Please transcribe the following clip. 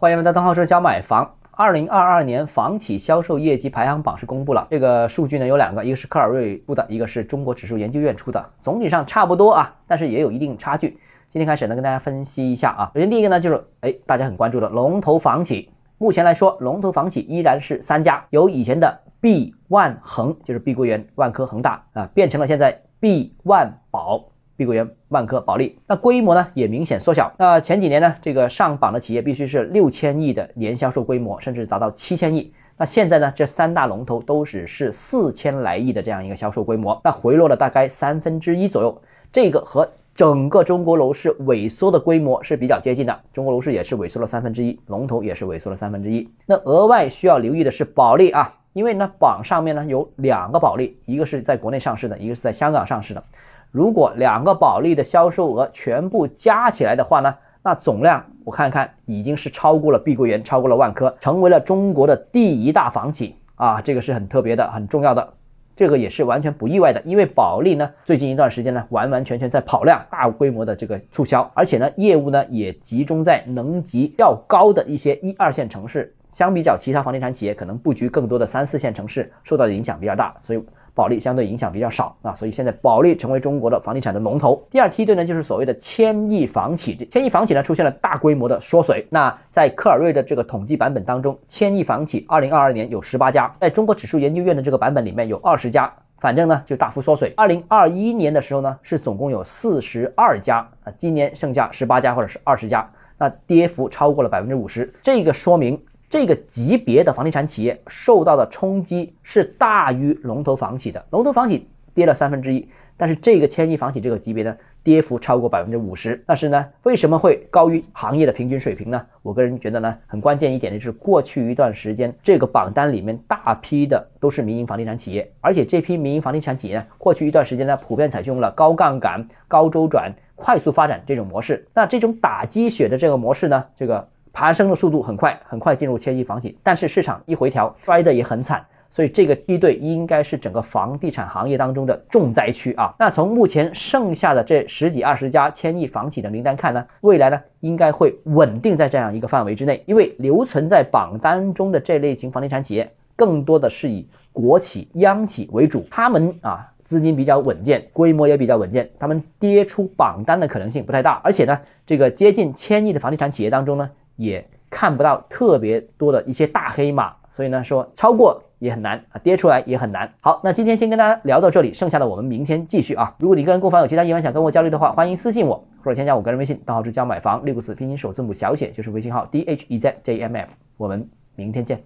欢迎来到邓浩说教买房。二零二二年房企销售业绩排行榜是公布了，这个数据呢有两个，一个是科尔瑞出的，一个是中国指数研究院出的，总体上差不多啊，但是也有一定差距。今天开始呢，跟大家分析一下啊。首先第一个呢就是，哎，大家很关注的龙头房企，目前来说，龙头房企依然是三家，由以前的碧万恒，就是碧桂园、万科、恒大啊，变成了现在碧万宝。碧桂园、万科、保利，那规模呢也明显缩小。那前几年呢，这个上榜的企业必须是六千亿的年销售规模，甚至达到七千亿。那现在呢，这三大龙头都只是四千来亿的这样一个销售规模，那回落了大概三分之一左右。这个和整个中国楼市萎缩的规模是比较接近的。中国楼市也是萎缩了三分之一，龙头也是萎缩了三分之一。那额外需要留意的是保利啊，因为呢榜上面呢有两个保利，一个是在国内上市的，一个是在香港上市的。如果两个保利的销售额全部加起来的话呢，那总量我看看已经是超过了碧桂园，超过了万科，成为了中国的第一大房企啊，这个是很特别的，很重要的，这个也是完全不意外的，因为保利呢最近一段时间呢完完全全在跑量，大规模的这个促销，而且呢业务呢也集中在能级较高的一些一二线城市，相比较其他房地产企业可能布局更多的三四线城市，受到的影响比较大，所以。保利相对影响比较少啊，所以现在保利成为中国的房地产的龙头。第二梯队呢，就是所谓的千亿房企。千亿房企呢出现了大规模的缩水。那在科尔瑞的这个统计版本当中，千亿房企二零二二年有十八家，在中国指数研究院的这个版本里面有二十家，反正呢就大幅缩水。二零二一年的时候呢是总共有四十二家啊，今年剩下十八家或者是二十家，那跌幅超过了百分之五十。这个说明。这个级别的房地产企业受到的冲击是大于龙头房企的，龙头房企跌了三分之一，但是这个千亿房企这个级别呢，跌幅超过百分之五十。但是呢，为什么会高于行业的平均水平呢？我个人觉得呢，很关键一点就是过去一段时间这个榜单里面大批的都是民营房地产企业，而且这批民营房地产企业呢，过去一段时间呢，普遍采用了高杠杆、高周转、快速发展这种模式。那这种打鸡血的这个模式呢，这个。爬升的速度很快，很快进入千亿房企，但是市场一回调，摔得也很惨，所以这个梯队应该是整个房地产行业当中的重灾区啊。那从目前剩下的这十几二十家千亿房企的名单看呢，未来呢应该会稳定在这样一个范围之内，因为留存在榜单中的这类型房地产企业，更多的是以国企、央企为主，他们啊资金比较稳健，规模也比较稳健，他们跌出榜单的可能性不太大，而且呢，这个接近千亿的房地产企业当中呢。也看不到特别多的一些大黑马，所以呢，说超过也很难啊，跌出来也很难。好，那今天先跟大家聊到这里，剩下的我们明天继续啊。如果你个人购房有其他疑问想跟我交流的话，欢迎私信我或者添加我个人微信，账号是教买房六个字拼音首字母小写就是微信号 d h e z j m f。我们明天见。